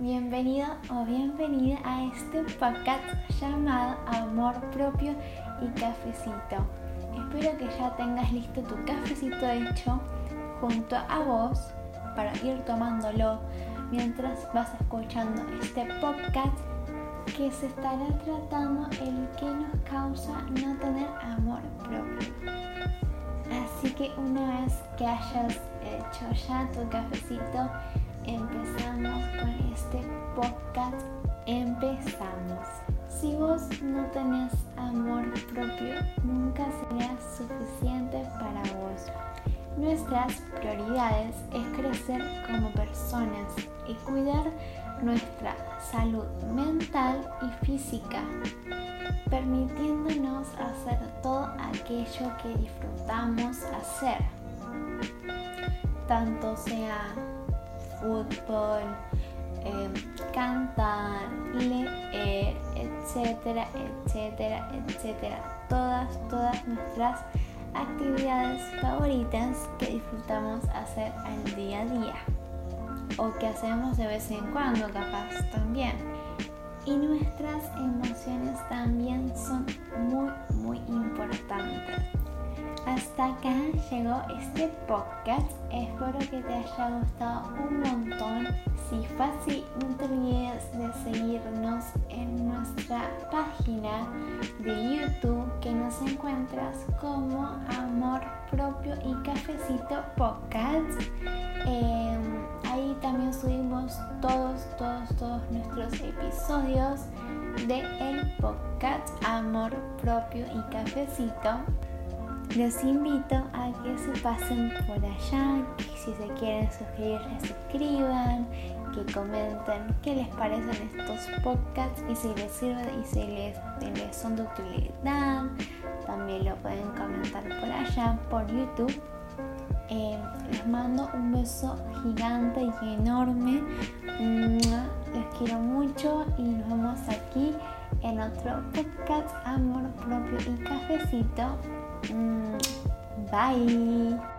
Bienvenido o bienvenida a este podcast llamado Amor Propio y Cafecito. Espero que ya tengas listo tu cafecito hecho junto a vos para ir tomándolo mientras vas escuchando este podcast que se estará tratando el que nos causa no tener amor propio. Así que una vez que hayas hecho ya tu cafecito, empezamos con este podcast. Empezamos. Si vos no tenés amor propio, nunca será suficiente para vos. Nuestras prioridades es crecer como personas y cuidar nuestra salud mental y física, permitiéndonos hacer todo aquello que disfrutamos hacer, tanto sea fútbol, em, cantar, leer, etcétera, etcétera, etcétera. Todas, todas nuestras actividades favoritas que disfrutamos hacer al día a día o que hacemos de vez en cuando capaz también. Y nuestras emociones también son muy, muy importantes. Hasta acá llegó este podcast. Espero que te haya gustado un montón. Si fue así, no te olvides de seguirnos en nuestra página de YouTube que nos encuentras como Amor Propio y Cafecito Podcast. Em, ahí también subimos todos, todos, todos nuestros episodios de el podcast Amor Propio y Cafecito. Los invito a que se pasen por allá, que si se quieren suscribir, se suscriban, que comenten qué les parecen estos podcasts y si les sirven y si les, son de utilidad. También lo pueden comentar por allá, por YouTube. Eh, les mando un beso gigante y enorme. Les quiero mucho y nos vemos aquí en otro podcast Amor Propio y Cafecito. 嗯拜。